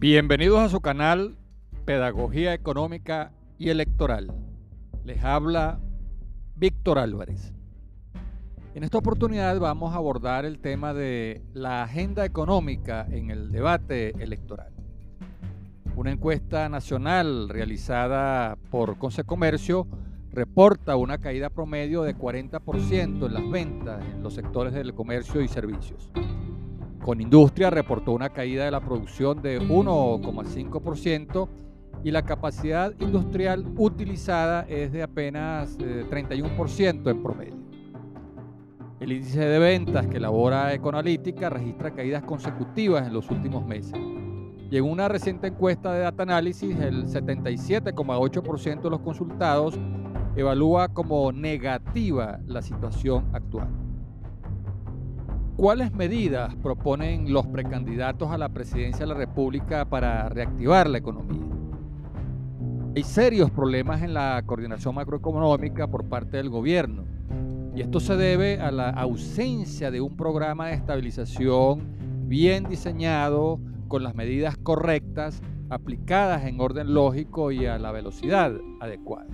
Bienvenidos a su canal Pedagogía Económica y Electoral. Les habla Víctor Álvarez. En esta oportunidad vamos a abordar el tema de la agenda económica en el debate electoral. Una encuesta nacional realizada por Consecomercio reporta una caída promedio de 40% en las ventas en los sectores del comercio y servicios. Con industria reportó una caída de la producción de 1,5% y la capacidad industrial utilizada es de apenas 31% eh, en promedio. El índice de ventas que elabora Ecoanalítica registra caídas consecutivas en los últimos meses. Y en una reciente encuesta de Data Analysis, el 77,8% de los consultados evalúa como negativa la situación actual. ¿Cuáles medidas proponen los precandidatos a la presidencia de la República para reactivar la economía? Hay serios problemas en la coordinación macroeconómica por parte del gobierno y esto se debe a la ausencia de un programa de estabilización bien diseñado con las medidas correctas aplicadas en orden lógico y a la velocidad adecuada.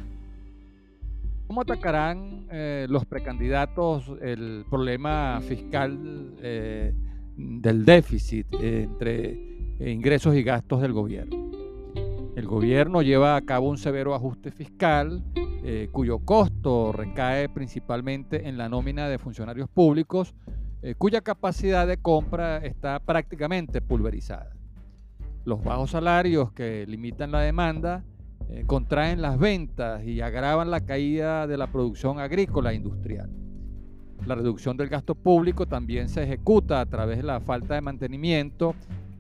¿Cómo atacarán eh, los precandidatos el problema fiscal eh, del déficit entre ingresos y gastos del gobierno? El gobierno lleva a cabo un severo ajuste fiscal eh, cuyo costo recae principalmente en la nómina de funcionarios públicos, cuya capacidad de compra está prácticamente pulverizada. Los bajos salarios que limitan la demanda eh, contraen las ventas y agravan la caída de la producción agrícola e industrial. La reducción del gasto público también se ejecuta a través de la falta de mantenimiento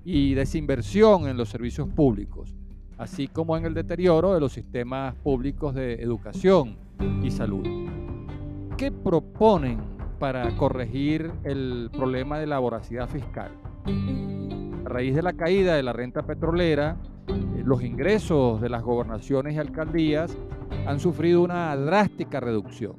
y desinversión en los servicios públicos, así como en el deterioro de los sistemas públicos de educación y salud. ¿Qué proponen para corregir el problema de la voracidad fiscal? A raíz de la caída de la renta petrolera, los ingresos de las gobernaciones y alcaldías han sufrido una drástica reducción.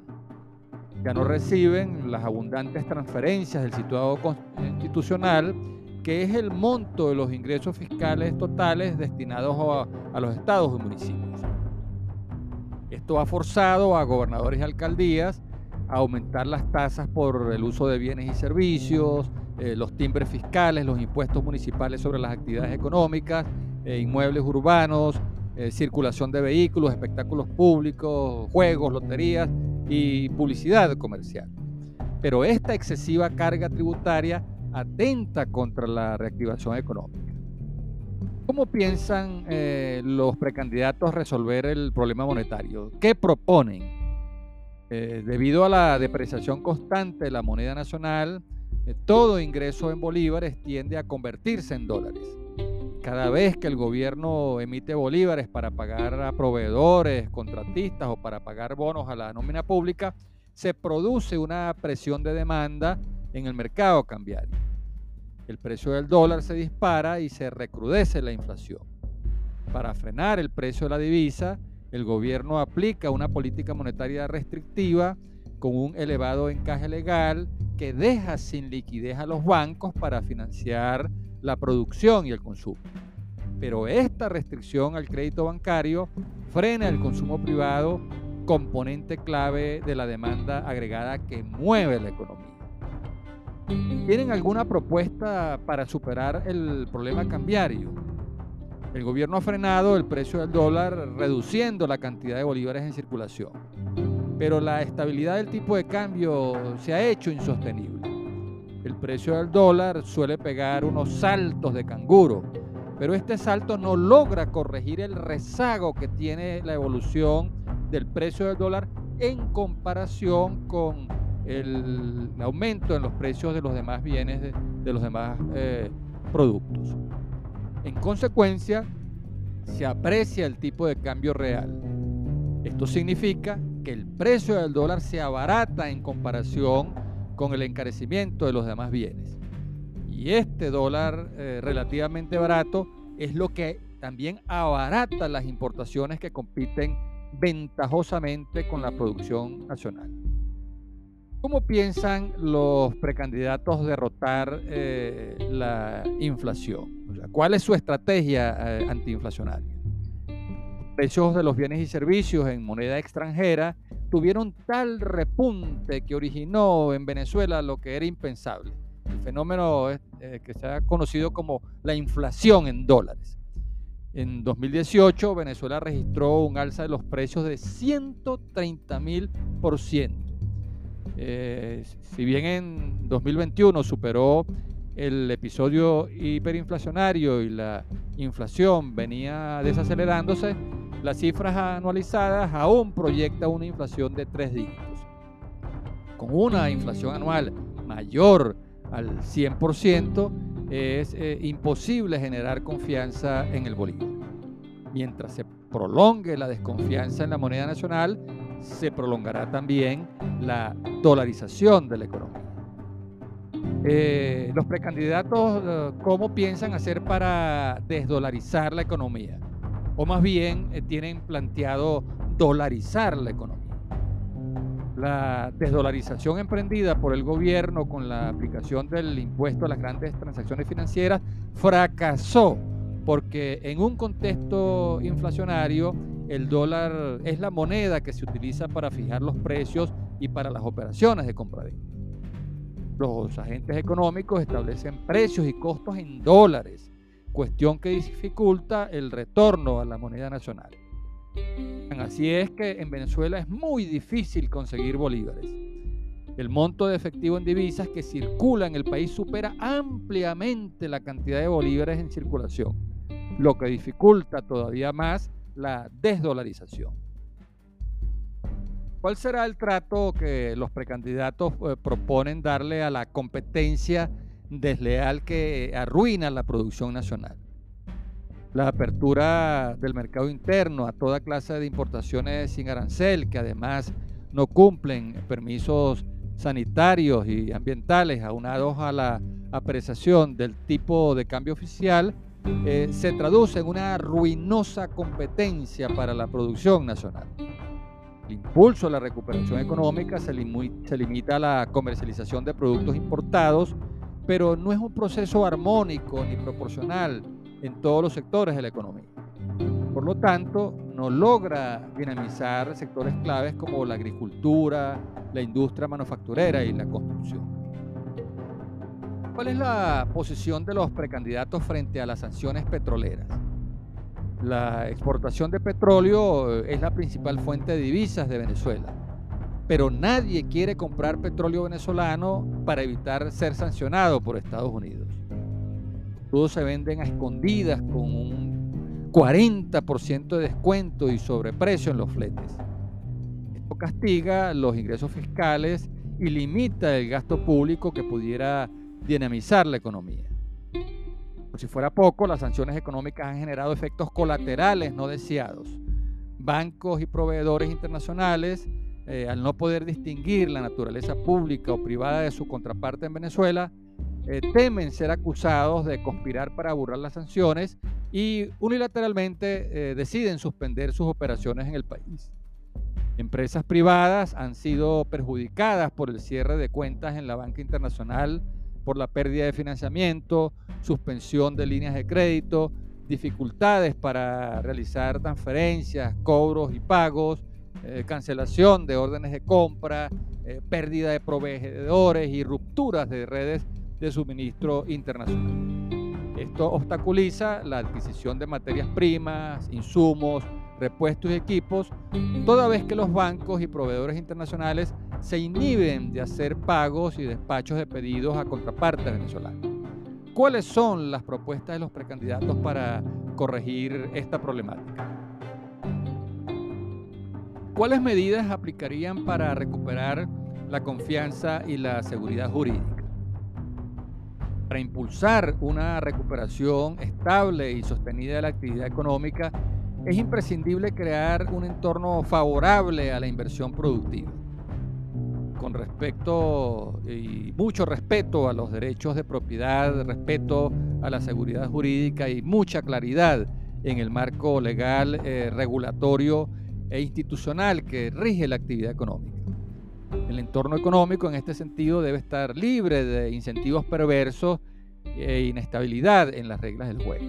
Ya no reciben las abundantes transferencias del situado constitucional, que es el monto de los ingresos fiscales totales destinados a, los estados y municipios. Esto ha forzado a gobernadores y alcaldías a aumentar las tasas por el uso de bienes y servicios, eh, los timbres fiscales, los impuestos municipales sobre las actividades económicas eh, inmuebles urbanos, eh, circulación de vehículos, espectáculos públicos, juegos, loterías y publicidad comercial. Pero esta excesiva carga tributaria atenta contra la reactivación económica. ¿Cómo piensan eh, los precandidatos resolver el problema monetario? ¿Qué proponen? debido a la depreciación constante de la moneda nacional, todo ingreso en bolívares tiende a convertirse en dólares cada vez que el gobierno emite bolívares para pagar a proveedores, contratistas o para pagar bonos a la nómina pública, se produce una presión de demanda en el mercado cambiario. El precio del dólar se dispara y se recrudece la inflación. Para frenar el precio de la divisa, el gobierno aplica una política monetaria restrictiva con un elevado encaje legal que deja sin liquidez a los bancos para financiar la producción y el consumo. Pero esta restricción al crédito bancario frena el consumo privado, componente clave de la demanda agregada que mueve la economía. ¿Tienen alguna propuesta para superar el problema cambiario? El gobierno ha frenado el precio del dólar reduciendo la cantidad de bolívares en circulación, pero la estabilidad del tipo de cambio se ha hecho insostenible. El precio del dólar suele pegar unos saltos de canguro, pero este salto no logra corregir el rezago que tiene la evolución del precio del dólar en comparación con el aumento en los precios de los demás bienes, de, los demás eh, productos. En consecuencia, se aprecia el tipo de cambio real. Esto significa que el precio del dólar se abarata en comparación con el encarecimiento de los demás bienes. Y este dólar eh, relativamente barato es lo que también abarata las importaciones que compiten ventajosamente con la producción nacional. ¿Cómo piensan los precandidatos derrotar eh, la inflación? ¿Cuál es su estrategia eh, antiinflacionaria? Precios de los bienes y servicios en moneda extranjera tuvieron tal repunte que originó en Venezuela lo que era impensable, el fenómeno eh, que se ha conocido como la inflación en dólares. En 2018 Venezuela registró un alza de los precios de 130 mil por ciento. Eh, si bien en 2021 superó el episodio hiperinflacionario y la inflación venía desacelerándose, las cifras anualizadas aún proyectan una inflación de tres dígitos. Con una inflación anual mayor al 100%, es eh, imposible generar confianza en el bolívar. Mientras se prolongue la desconfianza en la moneda nacional, se prolongará también la dolarización de la economía. Eh, los precandidatos, eh, ¿cómo piensan hacer para desdolarizar la economía? O más bien, eh, tienen planteado dolarizar la economía. La desdolarización emprendida por el gobierno con la aplicación del impuesto a las grandes transacciones financieras fracasó porque en un contexto inflacionario el dólar es la moneda que se utiliza para fijar los precios y para las operaciones de compra-venta. Los agentes económicos establecen precios y costos en dólares, cuestión que dificulta el retorno a la moneda nacional. Así es que en Venezuela es muy difícil conseguir bolívares. El monto de efectivo en divisas que circula en el país supera ampliamente la cantidad de bolívares en circulación, lo que dificulta todavía más la desdolarización. ¿Cuál será el trato que los precandidatos eh, proponen darle a la competencia desleal que arruina la producción nacional? La apertura del mercado interno a toda clase de importaciones sin arancel, que además no cumplen permisos sanitarios y ambientales, aunados a la apreciación del tipo de cambio oficial, eh, se traduce en una ruinosa competencia para la producción nacional. El impulso a la recuperación económica se, se limita a la comercialización de productos importados, pero no es un proceso armónico ni proporcional en todos los sectores de la economía. Por lo tanto, no logra dinamizar sectores claves como la agricultura, la industria manufacturera y la construcción. ¿Cuál es la posición de los precandidatos frente a las sanciones petroleras? La exportación de petróleo eh, es la principal fuente de divisas de Venezuela, pero nadie quiere comprar petróleo venezolano para evitar ser sancionado por Estados Unidos. Todos se venden a escondidas con un 40% de descuento y sobreprecio en los fletes. Esto castiga los ingresos fiscales y limita el gasto público que pudiera dinamizar la economía. Por si fuera poco, las sanciones económicas han generado efectos colaterales no deseados. Bancos y proveedores internacionales, eh, al no poder distinguir la naturaleza pública o privada de su contraparte en Venezuela, eh, temen ser acusados de conspirar para burlar las sanciones y unilateralmente eh, deciden suspender sus operaciones en el país. Empresas privadas han sido perjudicadas por el cierre de cuentas en la banca internacional por la pérdida de financiamiento, suspensión de líneas de crédito, dificultades para realizar transferencias, cobros y pagos, eh, cancelación de órdenes de compra, eh, pérdida de proveedores y rupturas de redes de suministro internacional. Esto obstaculiza la adquisición de materias primas, insumos, repuestos y equipos, toda vez que los bancos y proveedores internacionales se inhiben de hacer pagos y despachos de pedidos a contraparte venezolana. ¿Cuáles son las propuestas de los precandidatos para corregir esta problemática? ¿Cuáles medidas aplicarían para recuperar la confianza y la seguridad jurídica? Para impulsar una recuperación estable y sostenida de la actividad económica, es imprescindible crear un entorno favorable a la inversión productiva, con respecto y mucho respeto a los derechos de propiedad, respeto a la seguridad jurídica y mucha claridad en el marco legal, eh, regulatorio e institucional que rige la actividad económica. El entorno económico en este sentido debe estar libre de incentivos perversos e inestabilidad en las reglas del juego.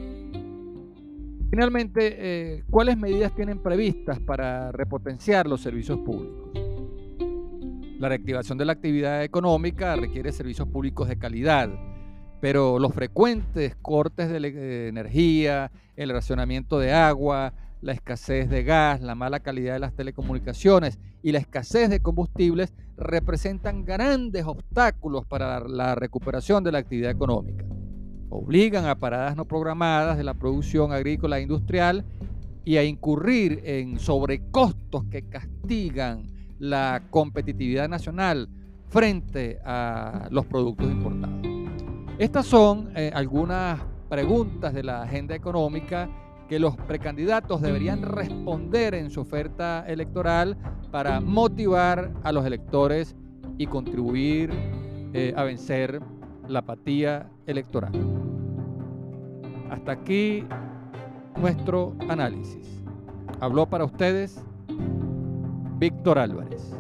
Finalmente, eh, ¿cuáles medidas tienen previstas para repotenciar los servicios públicos? La reactivación de la actividad económica requiere servicios públicos de calidad, pero los frecuentes cortes de energía, el racionamiento de agua, la escasez de gas, la mala calidad de las telecomunicaciones y la escasez de combustibles representan grandes obstáculos para la recuperación de la actividad económica. Obligan a paradas no programadas de la producción agrícola e industrial y a incurrir en sobrecostos que castigan la competitividad nacional frente a los productos importados. Estas son eh, algunas preguntas de la agenda económica que los precandidatos deberían responder en su oferta electoral para motivar a los electores y contribuir eh, a vencer la apatía electoral. Hasta aquí nuestro análisis. Habló para ustedes Víctor Álvarez.